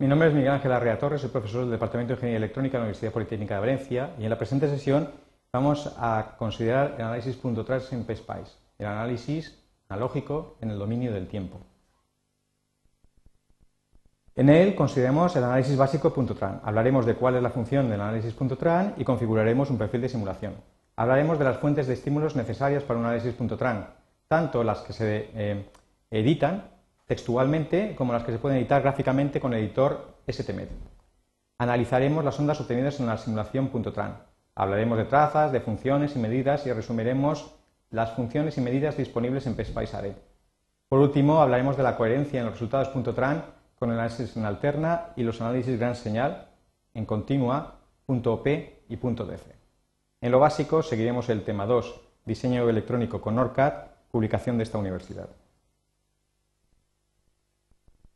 Mi nombre es Miguel Ángel Arrea Torres, soy profesor del Departamento de Ingeniería Electrónica de la Universidad Politécnica de Valencia y en la presente sesión vamos a considerar el análisis punto en PSPICE, el análisis analógico en el dominio del tiempo. En él consideremos el análisis básico .tran. Hablaremos de cuál es la función del análisis .tran y configuraremos un perfil de simulación. Hablaremos de las fuentes de estímulos necesarias para un análisis .tran, tanto las que se eh, editan textualmente como las que se pueden editar gráficamente con el editor STMed. Analizaremos las ondas obtenidas en la simulación .tran. Hablaremos de trazas, de funciones y medidas y resumiremos las funciones y medidas disponibles en PSPICE. Por último, hablaremos de la coherencia en los resultados .tran con el análisis en alterna y los análisis gran señal en continua, .op y. En lo básico seguiremos el tema 2, diseño electrónico con ORCAD, publicación de esta universidad.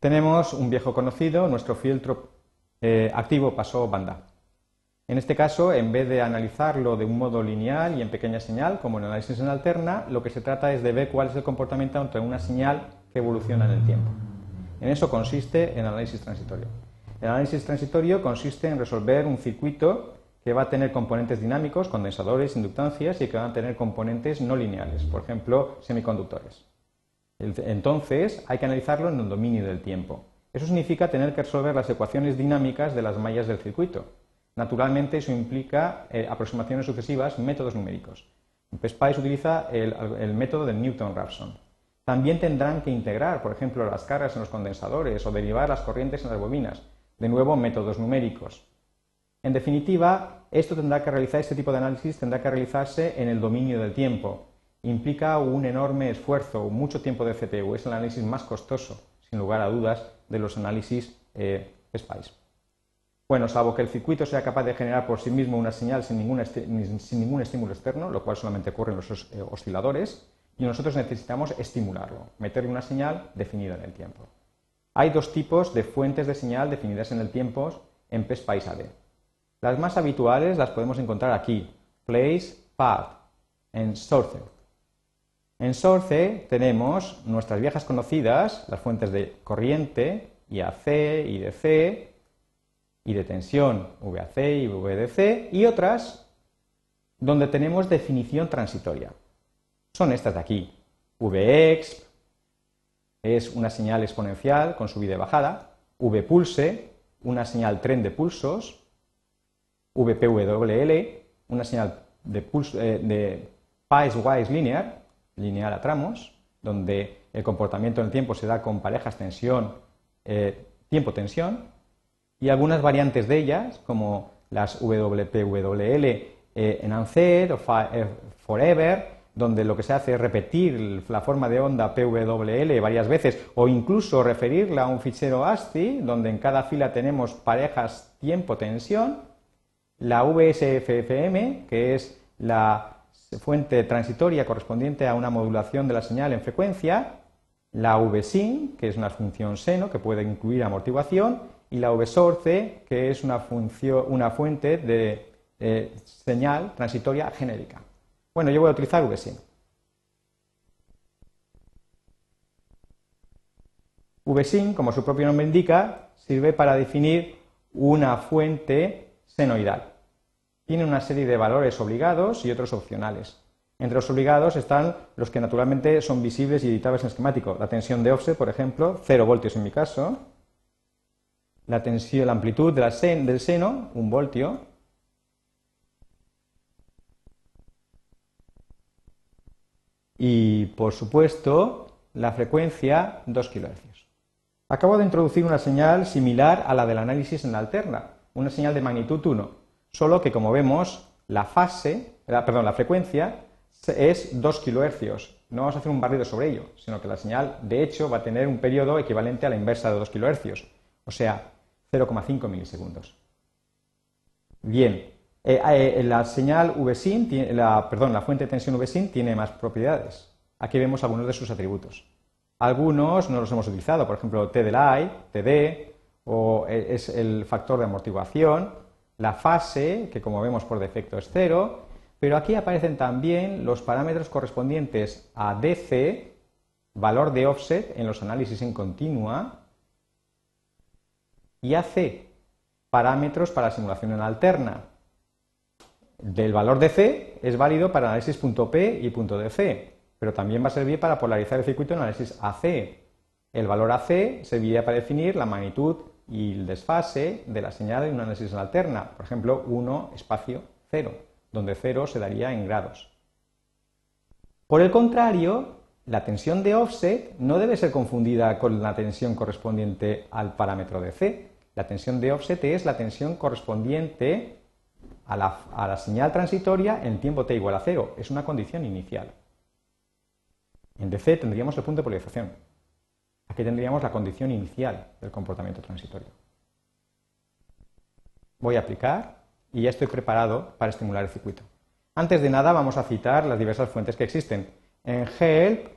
Tenemos un viejo conocido, nuestro filtro eh, activo pasó banda. En este caso, en vez de analizarlo de un modo lineal y en pequeña señal, como en análisis en alterna, lo que se trata es de ver cuál es el comportamiento ante una señal que evoluciona en el tiempo. En eso consiste el análisis transitorio. El análisis transitorio consiste en resolver un circuito que va a tener componentes dinámicos, condensadores, inductancias y que van a tener componentes no lineales, por ejemplo, semiconductores. Entonces, hay que analizarlo en el dominio del tiempo. Eso significa tener que resolver las ecuaciones dinámicas de las mallas del circuito. Naturalmente, eso implica eh, aproximaciones sucesivas, métodos numéricos. PSPICE utiliza el, método de Newton-Raphson. También tendrán que integrar, por ejemplo, las cargas en los condensadores o derivar las corrientes en las bobinas. De nuevo, métodos numéricos. En definitiva, esto tendrá que realizar, este tipo de análisis tendrá que realizarse en el dominio del tiempo implica un enorme esfuerzo, mucho tiempo de CPU. Es el análisis más costoso, sin lugar a dudas, de los análisis eh. Bueno, salvo que el circuito sea capaz de generar por sí mismo una señal sin, sin ningún estímulo externo, lo cual solamente ocurre en los eh, osciladores, y nosotros necesitamos estimularlo, meterle una señal definida en el tiempo. Hay dos tipos de fuentes de señal definidas en el tiempo en PSPICE AD. Las más habituales las podemos encontrar aquí, place, path, en source. En Source tenemos nuestras viejas conocidas, las fuentes de corriente, IAC, IDC, y de tensión, VAC y VDC, y otras donde tenemos definición transitoria. Son estas de aquí. Vx es una señal exponencial con subida y bajada, Vpulse, una señal tren de pulsos, VPWL, una señal de, pulso, eh, de piecewise linear, lineal a tramos, donde el comportamiento en el tiempo se da con parejas tensión, eh, tiempo-tensión, y algunas variantes de ellas, como las WPWL eh, en ANCED o eh, Forever, donde lo que se hace es repetir la forma de onda PWL varias veces o incluso referirla a un fichero ASCII, donde en cada fila tenemos parejas tiempo-tensión, la VSFFM, que es la fuente transitoria correspondiente a una modulación de la señal en frecuencia, la VSIN, que es una función seno que puede incluir amortiguación, y la VSORCE, que es una, función, una fuente de señal transitoria genérica. Bueno, yo voy a utilizar VSIN. VSIN, como su propio nombre indica, sirve para definir una fuente senoidal tiene una serie de valores obligados y otros opcionales. Entre los obligados están los que naturalmente son visibles y editables en esquemático. La tensión de offset, por ejemplo, 0 voltios en mi caso. La, tensión, la amplitud del seno, 1 voltio. Y, por supuesto, la frecuencia, 2 kHz. Acabo de introducir una señal similar a la del análisis en la alterna, una señal de magnitud 1 solo que como vemos la fase, perdón, la frecuencia es 2 kHz. No vamos a hacer un barrido sobre ello, sino que la señal, de hecho, va a tener un periodo equivalente a la inversa de 2 kHz, o sea, 0,5 milisegundos. Bien, eh, eh, la señal perdón, la fuente de tensión VSIN tiene más propiedades. Aquí vemos algunos de sus atributos. Algunos no los hemos utilizado, por ejemplo, T del I, TD, o eh, es el factor de amortiguación, la fase, que como vemos por defecto es cero, pero aquí aparecen también los parámetros correspondientes a DC, valor de offset en los análisis en continua, y AC, parámetros para simulación en alterna. Del valor de C es válido para análisis punto .P y punto .DC, pero también va a servir para polarizar el circuito en análisis AC. El valor AC serviría para definir la magnitud y el desfase de la señal en un análisis alterna, por ejemplo, 1 espacio 0, donde 0 se daría en grados. Por el contrario, la tensión de offset no debe ser confundida con la tensión correspondiente al parámetro de C. La tensión de offset es la tensión correspondiente a la, señal transitoria en tiempo t igual a 0. Es una condición inicial. En DC tendríamos el punto de polarización. Aquí tendríamos la condición inicial del comportamiento transitorio. Voy a aplicar y ya estoy preparado para estimular el circuito. Antes de nada vamos a citar las diversas fuentes que existen. En Help,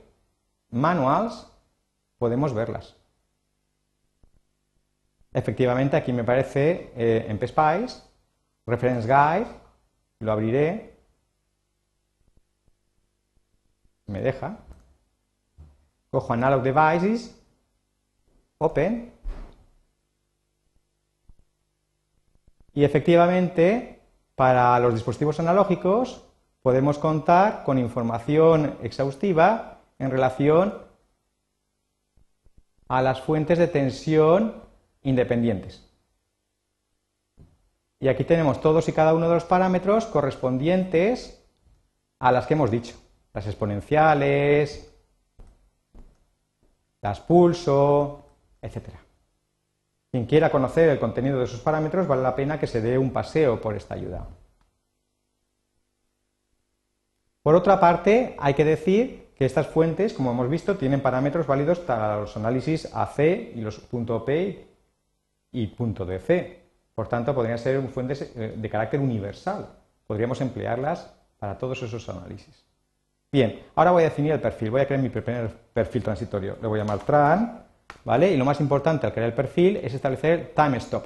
Manuals, podemos verlas. Efectivamente, aquí me parece eh, en PSPICE, Reference Guide, lo abriré, me deja, cojo Analog Devices, Open, y efectivamente para los dispositivos analógicos podemos contar con información exhaustiva en relación a las fuentes de tensión independientes. Y aquí tenemos todos y cada uno de los parámetros correspondientes a las que hemos dicho, las exponenciales, las pulso, etc. Quien quiera conocer el contenido de esos parámetros vale la pena que se dé un paseo por esta ayuda. Por otra parte, hay que decir que estas fuentes, como hemos visto, tienen parámetros válidos para los análisis AC y los .P y .DC. Por tanto, podrían ser fuentes eh, de carácter universal. Podríamos emplearlas para todos esos análisis. Bien, ahora voy a definir el perfil. Voy a crear mi primer perfil transitorio. Le voy a llamar tran, ¿vale? Y lo más importante al crear el perfil es establecer time stop.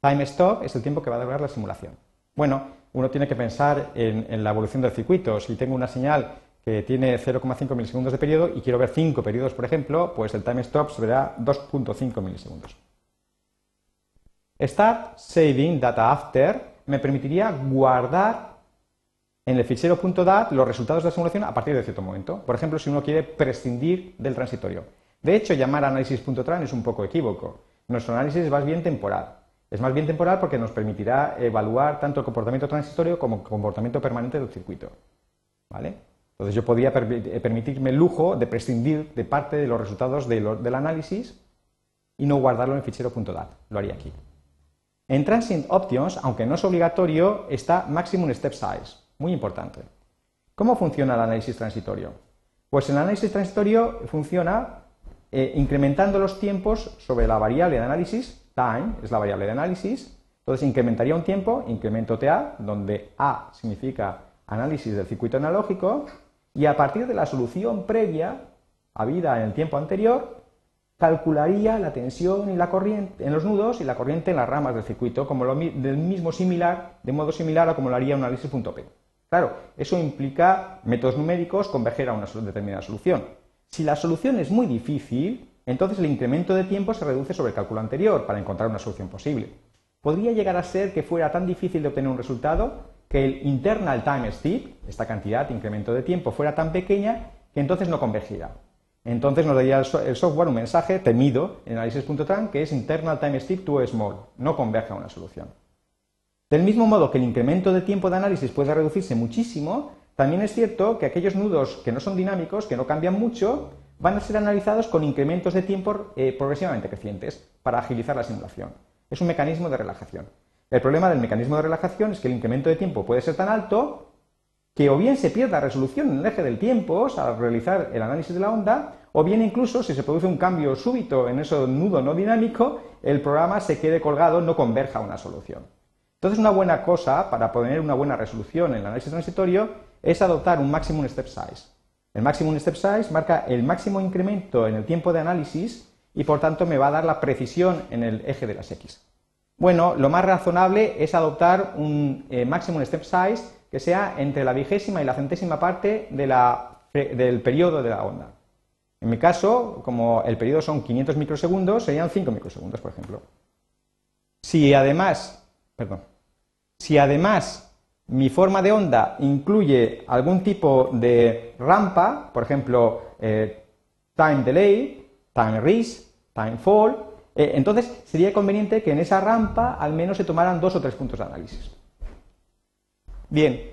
Time stop es el tiempo que va a durar la simulación. Bueno, uno tiene que pensar en, la evolución del circuito. Si tengo una señal que tiene 0,5 milisegundos de periodo y quiero ver 5 periodos, por ejemplo, pues el time stop será 2.5 milisegundos. Start Saving Data After me permitiría guardar en el fichero .dat los resultados de la simulación a partir de cierto momento. Por ejemplo, si uno quiere prescindir del transitorio. De hecho, llamar análisis.tran es un poco equívoco. Nuestro análisis es más bien temporal. Es más bien temporal porque nos permitirá evaluar tanto el comportamiento transitorio como el comportamiento permanente del circuito. ¿Vale? Entonces yo podría eh, permitirme el lujo de prescindir de parte de los resultados del análisis y no guardarlo en el fichero .dat. Lo haría aquí. En Transient Options, aunque no es obligatorio, está Maximum Step Size, muy importante. ¿Cómo funciona el análisis transitorio? Pues el análisis transitorio funciona eh, incrementando los tiempos sobre la variable de análisis, time es la variable de análisis, entonces incrementaría un tiempo, incremento TA, donde A significa análisis del circuito analógico, y a partir de la solución previa, habida en el tiempo anterior, calcularía la tensión y la corriente en los nudos y la corriente en las ramas del circuito, como lo, del mismo similar, de modo similar a como lo haría un análisis .p. Claro, eso implica métodos numéricos converger a una determinada solución. Si la solución es muy difícil, entonces el incremento de tiempo se reduce sobre el cálculo anterior para encontrar una solución posible. Podría llegar a ser que fuera tan difícil de obtener un resultado que el internal time step, esta cantidad de incremento de tiempo, fuera tan pequeña que entonces no convergiera. Entonces nos daría el software un mensaje temido en análisis.tran que es internal time step too small, no converge a una solución. Del mismo modo que el incremento de tiempo de análisis puede reducirse muchísimo, también es cierto que aquellos nudos que no son dinámicos, que no cambian mucho, van a ser analizados con incrementos de tiempo eh, progresivamente crecientes para agilizar la simulación. Es un mecanismo de relajación. El problema del mecanismo de relajación es que el incremento de tiempo puede ser tan alto que o bien se pierda resolución en el eje del tiempo al realizar el análisis de la onda, o bien incluso si se produce un cambio súbito en ese nudo no dinámico, el programa se quede colgado, no converja a una solución. Entonces, una buena cosa para poner una buena resolución en el análisis transitorio es adoptar un maximum step size. El maximum step size marca el máximo incremento en el tiempo de análisis y por tanto me va a dar la precisión en el eje de las X. Bueno, lo más razonable es adoptar un eh, maximum step size que sea entre la vigésima y la centésima parte del periodo de la onda. En mi caso, como el periodo son 500 microsegundos, serían 5 microsegundos, por ejemplo. Si además, perdón, si además mi forma de onda incluye algún tipo de rampa, por ejemplo, eh, time delay, time rise, time fall, eh, entonces sería conveniente que en esa rampa al menos se tomaran dos o tres puntos de análisis. Bien,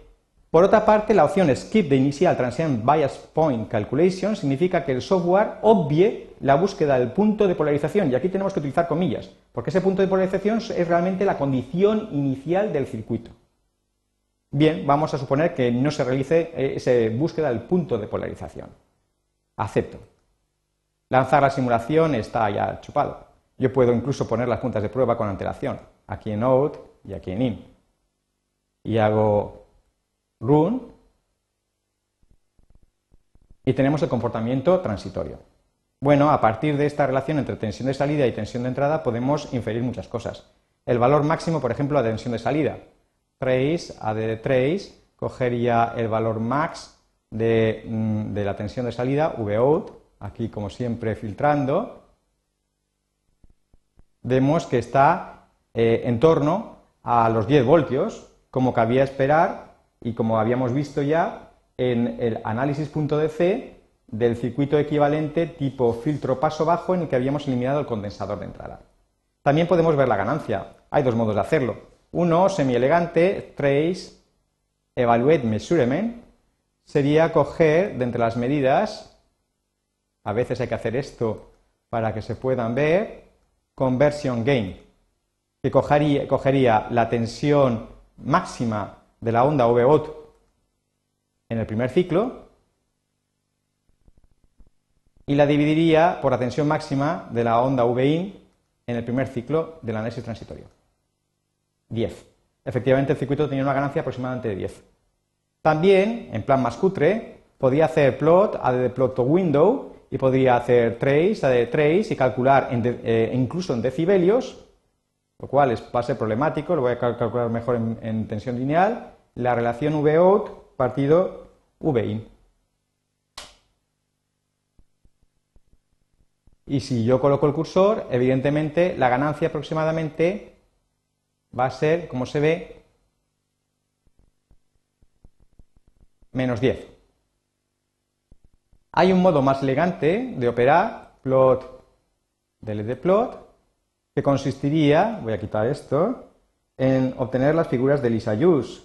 por otra parte, la opción Skip the Initial Transient Bias Point Calculation significa que el software obvie la búsqueda del punto de polarización, y aquí tenemos que utilizar comillas, porque ese punto de polarización es realmente la condición inicial del circuito. Bien, vamos a suponer que no se realice eh, esa búsqueda del punto de polarización. Acepto. Lanzar la simulación está ya chupado. Yo puedo incluso poner las puntas de prueba con antelación, aquí en out y aquí en in. Y hago run y tenemos el comportamiento transitorio. Bueno, a partir de esta relación entre tensión de salida y tensión de entrada podemos inferir muchas cosas. El valor máximo, por ejemplo, de tensión de salida. Trace, AD trace, cogería el valor max de, mm, de la tensión de salida, Vout, aquí como siempre filtrando, vemos que está eh, en torno a los 10 voltios, como cabía esperar y como habíamos visto ya en el análisis.dc del circuito equivalente tipo filtro paso bajo en el que habíamos eliminado el condensador de entrada. También podemos ver la ganancia. Hay dos modos de hacerlo. Uno, semi-elegante, trace, evaluate measurement, sería coger de entre las medidas, a veces hay que hacer esto para que se puedan ver, conversion gain, que cogería, la tensión máxima de la onda VOT en el primer ciclo y la dividiría por la tensión máxima de la onda VIN en el primer ciclo del análisis transitorio. 10. Efectivamente, el circuito tenía una ganancia aproximadamente de 10. También, en plan más cutre, podía hacer plot, add plot to window, y podría hacer trace, de trace y calcular eh, incluso en decibelios, lo cual es, ser problemático, lo voy a calcular mejor en, tensión lineal, la relación Vout partido Vin. Y si yo coloco el cursor, evidentemente la ganancia aproximadamente va a ser, como se ve, menos 10. Hay un modo más elegante de operar, plot de plot, que consistiría, voy a quitar esto, en obtener las figuras de Lisa Hughes.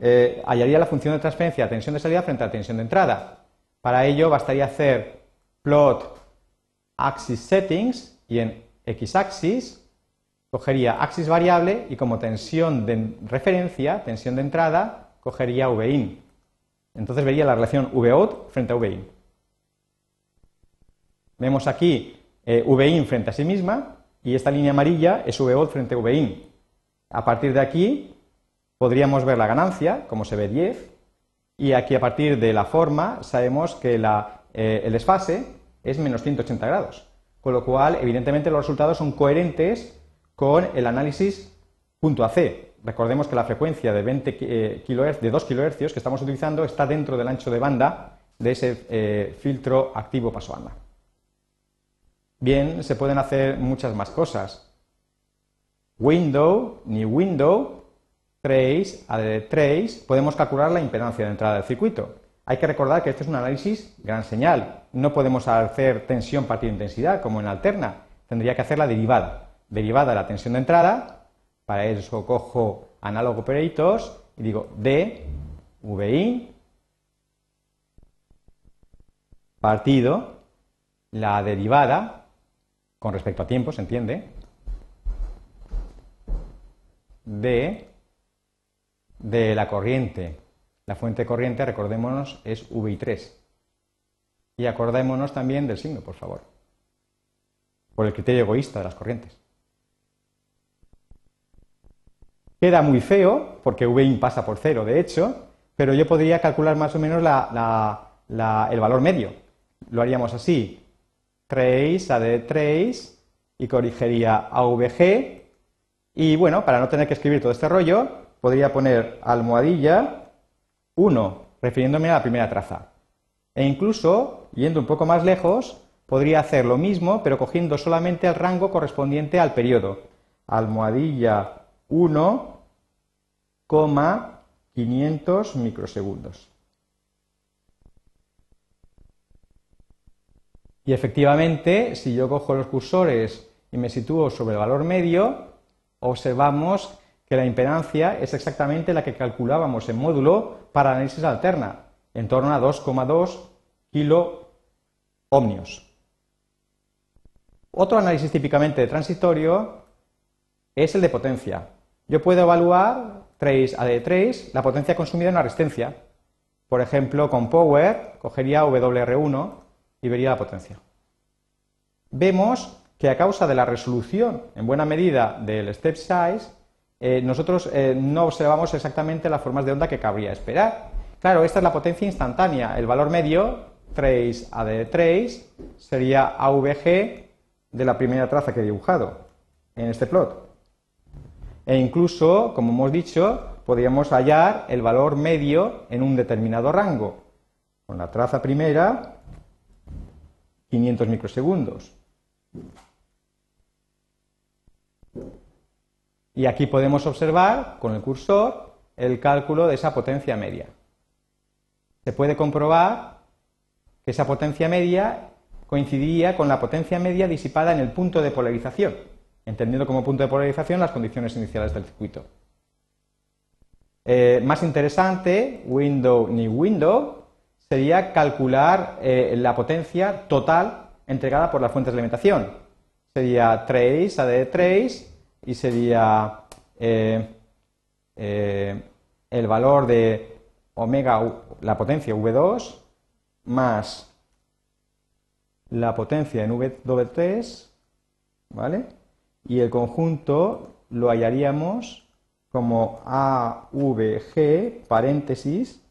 Eh, hallaría la función de transferencia tensión de salida frente a tensión de entrada. Para ello bastaría hacer plot axis settings y en x axis cogería axis variable y como tensión de referencia, tensión de entrada, cogería Vin. Entonces vería la relación Vout frente a Vin. Vemos aquí eh, Vin frente a sí misma y esta línea amarilla es Vout frente a Vin. A partir de aquí podríamos ver la ganancia, como se ve 10, y aquí a partir de la forma sabemos que eh, el desfase es menos 180 grados, con lo cual evidentemente los resultados son coherentes con el análisis punto AC. Recordemos que la frecuencia de, 20 eh, de 2 kHz que estamos utilizando está dentro del ancho de banda de ese eh, filtro activo paso banda. Bien, se pueden hacer muchas más cosas. Window, ni window, trace, add trace, podemos calcular la impedancia de entrada del circuito. Hay que recordar que este es un análisis gran señal. No podemos hacer tensión partido intensidad como en alterna. Tendría que hacer la derivada. Derivada de la tensión de entrada. Para eso cojo analog operators y digo D, VI, partido, la derivada con respecto a tiempo, ¿se entiende? De, de la corriente. La fuente de corriente, recordémonos, es VI3. Y acordémonos también del signo, por favor. Por el criterio egoísta de las corrientes. Queda muy feo, porque VI pasa por cero, de hecho, pero yo podría calcular más o menos el valor medio. Lo haríamos así trace, add trace y corrigiría AVG. Y bueno, para no tener que escribir todo este rollo, podría poner almohadilla 1, refiriéndome a la primera traza. E incluso, yendo un poco más lejos, podría hacer lo mismo, pero cogiendo solamente el rango correspondiente al periodo. almohadilla 1, 500 microsegundos. Y efectivamente, si yo cojo los cursores y me sitúo sobre el valor medio, observamos que la impedancia es exactamente la que calculábamos en módulo para análisis alterna, en torno a 2,2 kilo ohmios. Otro análisis típicamente transitorio es el de potencia. Yo puedo evaluar trace a de trace la potencia consumida en una resistencia. Por ejemplo, con Power cogería WR1 y vería la potencia. Vemos que a causa de la resolución, en buena medida, del step size, eh, nosotros eh, no observamos exactamente las formas de onda que cabría esperar. Claro, esta es la potencia instantánea. El valor medio, trace a de trace, sería AVG de la primera traza que he dibujado en este plot. E incluso, como hemos dicho, podríamos hallar el valor medio en un determinado rango. Con la traza primera, 500 microsegundos. Y aquí podemos observar con el cursor el cálculo de esa potencia media. Se puede comprobar que esa potencia media coincidía con la potencia media disipada en el punto de polarización, entendiendo como punto de polarización las condiciones iniciales del circuito. Eh, más interesante, window ni window, sería calcular eh, la potencia total entregada por las fuentes de alimentación. Sería trace, AD de trace, y sería eh, el valor de omega, la potencia V2, más la potencia en V3, ¿vale? Y el conjunto lo hallaríamos como AVG, paréntesis,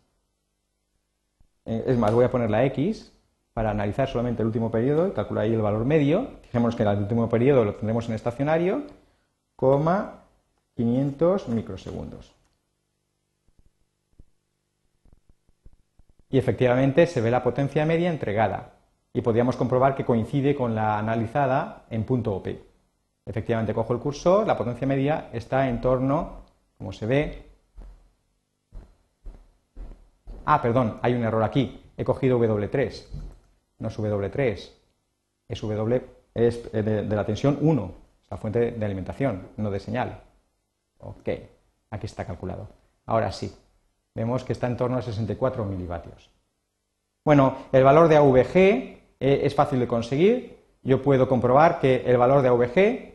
eh, es más, voy a poner la X para analizar solamente el último periodo y calcular ahí el valor medio. Fijémonos que el último periodo lo tendremos en estacionario, coma 500 microsegundos. Y efectivamente se ve la potencia media entregada y podríamos comprobar que coincide con la analizada en punto OP. Efectivamente, cojo el cursor, la potencia media está en torno, como se ve. Ah, perdón, hay un error aquí. He cogido W3. No es W3. Es W es eh, de, la tensión 1, es la fuente de alimentación, no de señal. Ok, aquí está calculado. Ahora sí, vemos que está en torno a 64 milivatios. Bueno, el valor de AVG eh, es fácil de conseguir. Yo puedo comprobar que el valor de AVG,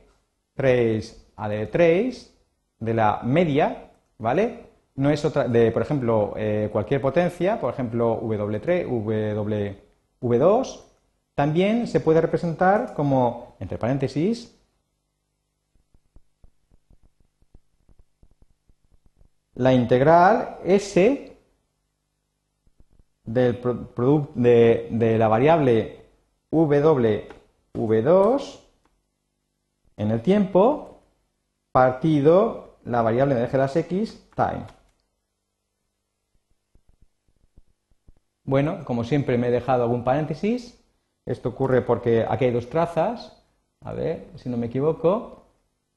trace a de trace, de la media, ¿vale? No es otra, de, por ejemplo, eh, cualquier potencia, por ejemplo, W3, w, V2, también se puede representar como, entre paréntesis, la integral S del producto de, la variable W2 en el tiempo partido la variable de las x time. Bueno, como siempre me he dejado algún paréntesis. Esto ocurre porque aquí hay dos trazas. A ver, si no me equivoco.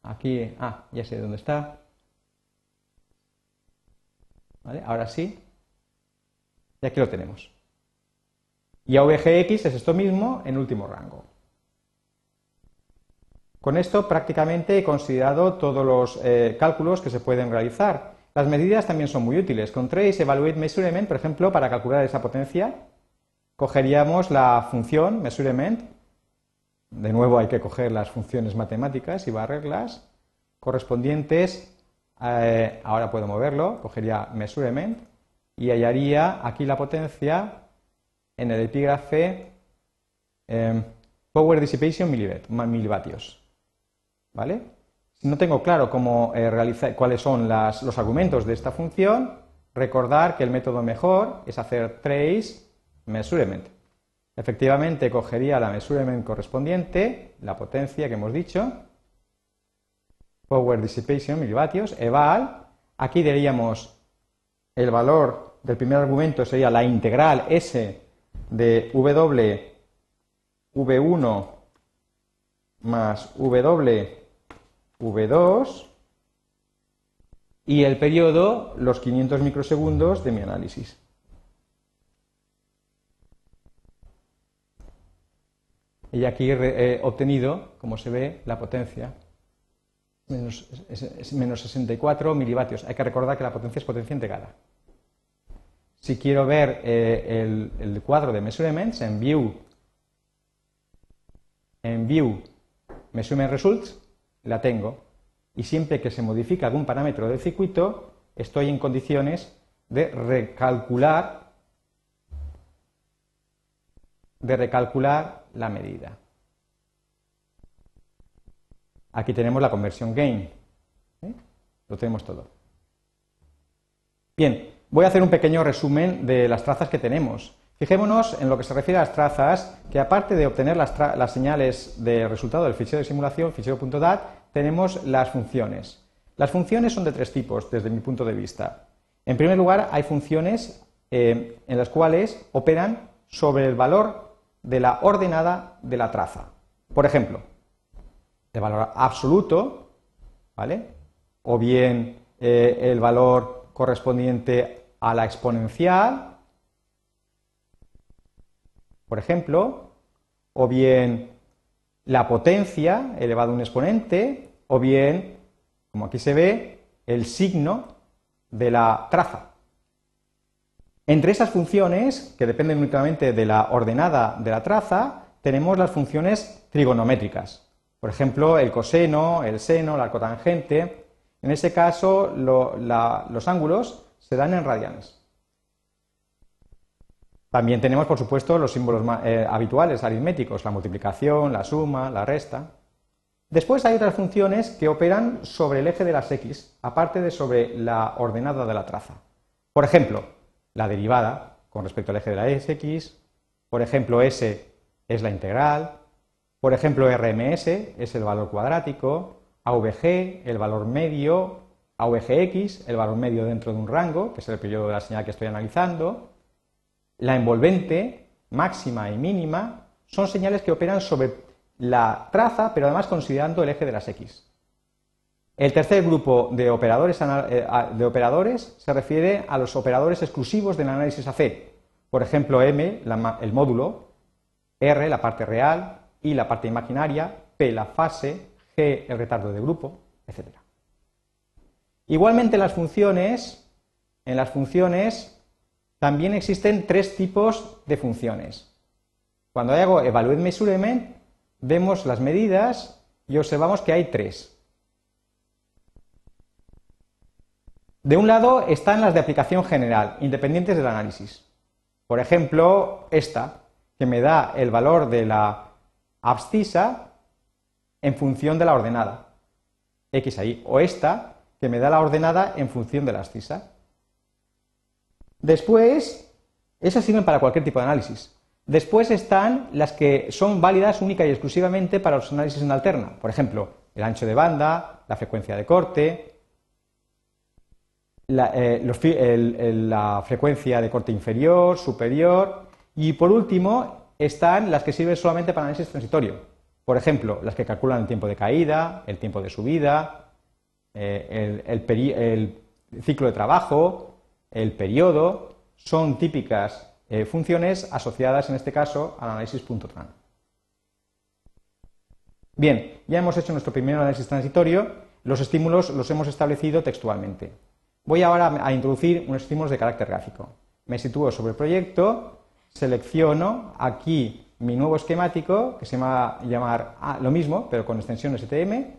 Aquí, ah, ya sé dónde está. ¿Vale? Ahora sí. Y aquí lo tenemos. Y AVGX es esto mismo en último rango. Con esto prácticamente he considerado todos los eh, cálculos que se pueden realizar. Las medidas también son muy útiles. Con Trace Evaluate Measurement, por ejemplo, para calcular esa potencia, cogeríamos la función Measurement. De nuevo hay que coger las funciones matemáticas y barrerlas correspondientes. Eh, ahora puedo moverlo, cogería Measurement y hallaría aquí la potencia en el epígrafe em, Power Dissipation milivatios. ¿Vale? No tengo claro cómo eh, cuáles son los argumentos de esta función, recordar que el método mejor es hacer trace measurement. Efectivamente, cogería la measurement correspondiente, la potencia que hemos dicho, Power Dissipation milivatios, eval. Aquí diríamos el valor del primer argumento sería la integral S de W V1 más W V2 y el periodo los 500 microsegundos de mi análisis. Y aquí he obtenido, como se ve, la potencia menos, menos 64 milivatios. Hay que recordar que la potencia es potencia integrada. Si quiero ver eh, el, cuadro de measurements en View, en View Measurement Results, la tengo. Y siempre que se modifica algún parámetro del circuito, estoy en condiciones de recalcular, de recalcular la medida. Aquí tenemos la conversión gain. ¿eh? Lo tenemos todo. Bien, Voy a hacer un pequeño resumen de las trazas que tenemos. Fijémonos en lo que se refiere a las trazas, que aparte de obtener las, señales de resultado del fichero de simulación, fichero.dat, tenemos las funciones. Las funciones son de tres tipos, desde mi punto de vista. En primer lugar, hay funciones eh, en las cuales operan sobre el valor de la ordenada de la traza. Por ejemplo, el valor absoluto, ¿vale? O bien eh, el valor correspondiente a la exponencial, por ejemplo, o bien la potencia elevado a un exponente, o bien, como aquí se ve, el signo de la traza. Entre esas funciones, que dependen únicamente de la ordenada de la traza, tenemos las funciones trigonométricas. Por ejemplo, el coseno, el seno, la cotangente. En ese caso, los ángulos se dan en radianes. También tenemos, por supuesto, los símbolos eh, habituales aritméticos, la multiplicación, la suma, la resta. Después hay otras funciones que operan sobre el eje de las x, aparte de sobre la ordenada de la traza. Por ejemplo, la derivada con respecto al eje de la x, por ejemplo, s es la integral, por ejemplo, RMS es el valor cuadrático, AVG, el valor medio, AVGX, el valor medio dentro de un rango, que es el periodo de la señal que estoy analizando. La envolvente, máxima y mínima, son señales que operan sobre la traza, pero además considerando el eje de las X. El tercer grupo de operadores, eh, se refiere a los operadores exclusivos del análisis AC. Por ejemplo, M, el módulo, R, la parte real, I, la parte imaginaria, P, la fase, G, el retardo de grupo, etc. Igualmente las funciones, en las funciones también existen tres tipos de funciones. Cuando hago evaluate measurement, vemos las medidas y observamos que hay tres. De un lado están las de aplicación general, independientes del análisis. Por ejemplo, esta, que me da el valor de la abscisa en función de la ordenada, x ahí, o esta, que me da la ordenada en función de la abscisa. Después, esas sirven para cualquier tipo de análisis. Después están las que son válidas única y exclusivamente para los análisis en alterna. Por ejemplo, el ancho de banda, la frecuencia de corte, la, eh, frecuencia de corte inferior, superior y por último están las que sirven solamente para análisis transitorio. Por ejemplo, las que calculan el tiempo de caída, el tiempo de subida, eh, el, ciclo de trabajo, el periodo, son típicas eh, funciones asociadas en este caso al análisis .tran. Bien, ya hemos hecho nuestro primer análisis transitorio, los estímulos los hemos establecido textualmente. Voy ahora a introducir unos estímulos de carácter gráfico. Me sitúo sobre el proyecto, selecciono aquí mi nuevo esquemático, que se llama llamar lo mismo, pero con extensión STM,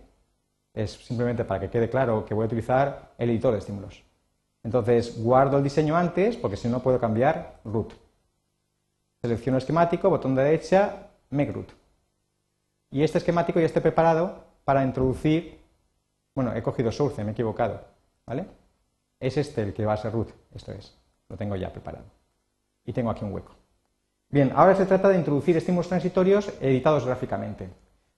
es simplemente para que quede claro que voy a utilizar el editor de estímulos. Entonces guardo el diseño antes porque si no puedo cambiar root. Selecciono esquemático, botón derecha, make root. Y este esquemático ya esté preparado para introducir, bueno, he cogido source, me he equivocado, ¿vale? Es este el que va a ser root, esto es, lo tengo ya preparado. Y tengo aquí un hueco. Bien, ahora se trata de introducir estímulos transitorios editados gráficamente.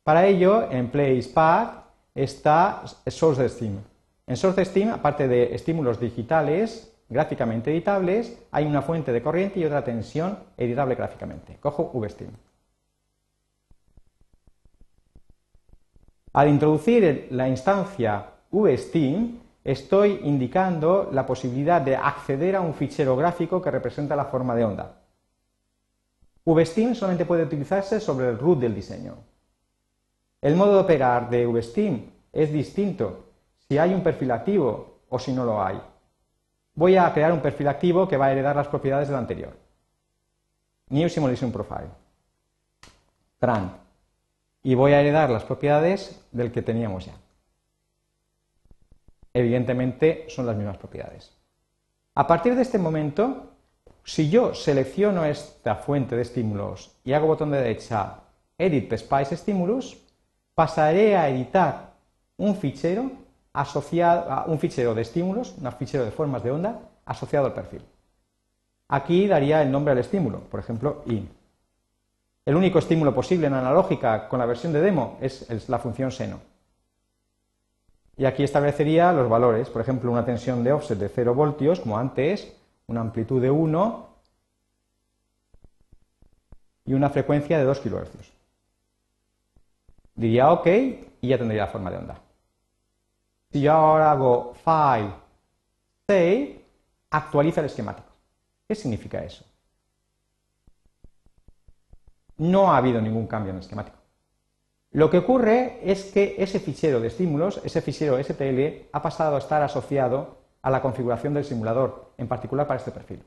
Para ello, en Place Path está Source Steam. En Source Steam, aparte de estímulos digitales gráficamente editables, hay una fuente de corriente y otra tensión editable gráficamente. Cojo VSteam. Al introducir la instancia vSteam, estoy indicando la posibilidad de acceder a un fichero gráfico que representa la forma de onda. VSteam solamente puede utilizarse sobre el root del diseño. El modo de operar de VSteam es distinto si hay un perfil activo o si no lo hay. Voy a crear un perfil activo que va a heredar las propiedades del anterior. New Simulation Profile. Tran. Y voy a heredar las propiedades del que teníamos ya. Evidentemente son las mismas propiedades. A partir de este momento, si yo selecciono esta fuente de estímulos y hago botón de derecha Edit Spice Stimulus, pasaré a editar un fichero asociado a un fichero de estímulos, un fichero de formas de onda asociado al perfil. Aquí daría el nombre al estímulo, por ejemplo, in. El único estímulo posible en analógica con la versión de demo es la función seno. Y aquí establecería los valores, por ejemplo, una tensión de offset de 0 voltios, como antes, una amplitud de 1 y una frecuencia de 2 kHz. Diría OK y ya tendría la forma de onda. Si yo ahora hago file, save, actualiza el esquemático. ¿Qué significa eso? No ha habido ningún cambio en el esquemático. Lo que ocurre es que ese fichero de estímulos, ese fichero STL, ha pasado a estar asociado a la configuración del simulador, en particular para este perfil.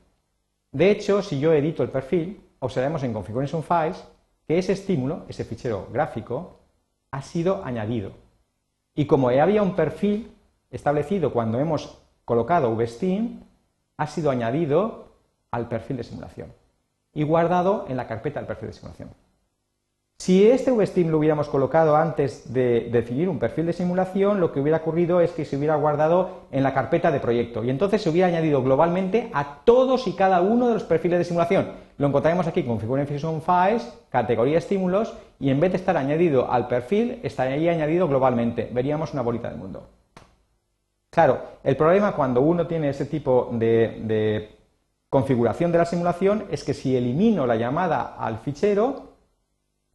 De hecho, si yo edito el perfil, observemos en Configuration Files que ese estímulo, ese fichero gráfico, ha sido añadido. Y como había un perfil establecido cuando hemos colocado VSteam, ha sido añadido al perfil de simulación y guardado en la carpeta del perfil de simulación. Si este VSteam lo hubiéramos colocado antes de definir un perfil de simulación, lo que hubiera ocurrido es que se hubiera guardado en la carpeta de proyecto y entonces se hubiera añadido globalmente a todos y cada uno de los perfiles de simulación. Lo encontraremos aquí con Configuration Files, categoría estímulos y en vez de estar añadido al perfil, estaría añadido globalmente. Veríamos una bolita del mundo. Claro, el problema cuando uno tiene ese tipo de configuración de la simulación es que si elimino la llamada al fichero,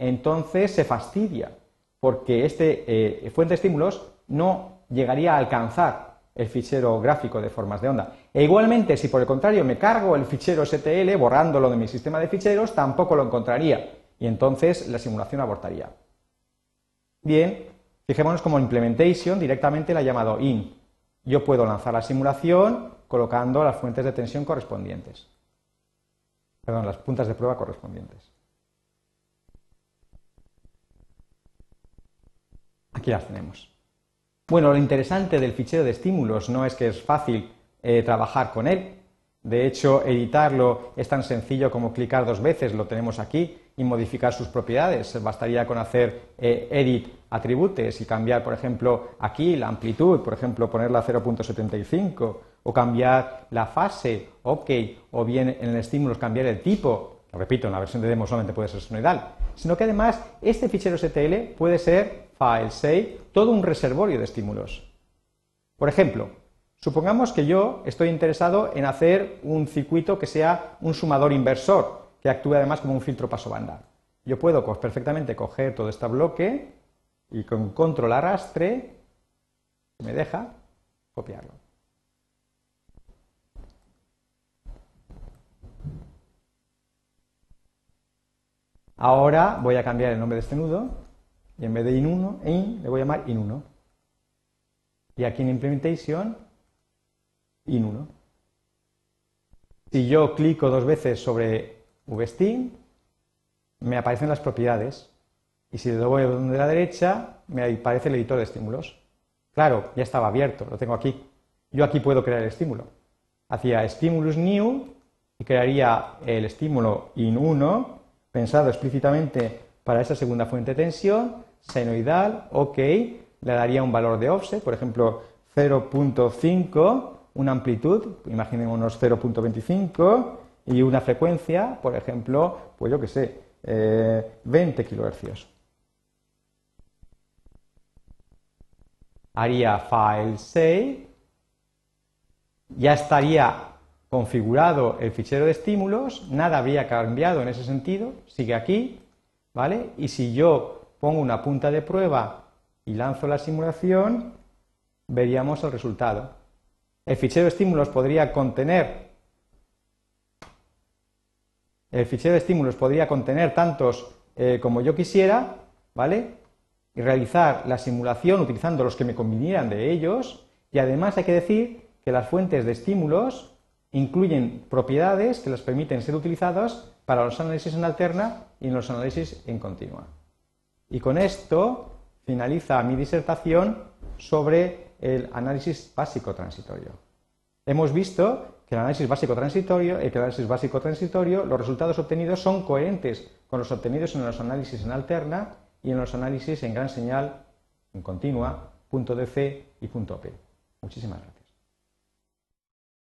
entonces se fastidia, porque este eh, fuente de estímulos no llegaría a alcanzar el fichero gráfico de formas de onda. E igualmente, si por el contrario me cargo el fichero STL borrándolo de mi sistema de ficheros, tampoco lo encontraría y entonces la simulación abortaría. Bien, fijémonos como implementation directamente la he llamado in. Yo puedo lanzar la simulación colocando las fuentes de tensión correspondientes. Perdón, las puntas de prueba correspondientes. Aquí las tenemos. Bueno, lo interesante del fichero de estímulos no es que es fácil eh, trabajar con él. De hecho, editarlo es tan sencillo como clicar dos veces, lo tenemos aquí, y modificar sus propiedades. Bastaría con hacer eh, edit atributes y cambiar, por ejemplo, aquí la amplitud, por ejemplo, ponerla a 0.75, o cambiar la fase, OK, o bien en el estímulo cambiar el tipo, repito, en la versión de demo solamente puede ser senoidal, sino que además este fichero STL puede ser file, save, todo un reservorio de estímulos. Por ejemplo, supongamos que yo estoy interesado en hacer un circuito que sea un sumador inversor, que actúe además como un filtro paso banda. Yo puedo perfectamente coger todo este bloque y con control arrastre, me deja, copiarlo. Ahora voy a cambiar el nombre de este nudo y en vez de in1, in, le voy a llamar in1. Y aquí en implementation, in1. Si yo clico dos veces sobre VSteam, me aparecen las propiedades. Y si le doy botón de la derecha, me aparece el editor de estímulos. Claro, ya estaba abierto, lo tengo aquí. Yo aquí puedo crear el estímulo. Hacía stimulus new y crearía el estímulo in1 pensado explícitamente para esa segunda fuente de tensión, senoidal, ok, le daría un valor de offset, por ejemplo 0.5, una amplitud, imaginémonos 0.25, y una frecuencia, por ejemplo, pues yo qué sé, 20 eh, kHz. Haría file save, ya estaría configurado el fichero de estímulos, nada habría cambiado en ese sentido, sigue aquí, ¿vale? Y si yo pongo una punta de prueba y lanzo la simulación, veríamos el resultado. El fichero de estímulos podría contener el fichero de estímulos podría contener tantos eh, como yo quisiera, ¿vale? Y realizar la simulación utilizando los que me convinieran de ellos. Y además hay que decir que las fuentes de estímulos incluyen propiedades que les permiten ser utilizadas para los análisis en alterna y en los análisis en continua. Y con esto finaliza mi disertación sobre el análisis básico transitorio. Hemos visto que el análisis básico transitorio, el análisis básico transitorio, los resultados obtenidos son coherentes con los obtenidos en los análisis en alterna y en los análisis en gran señal, en continua, punto DC y punto P. Muchísimas gracias.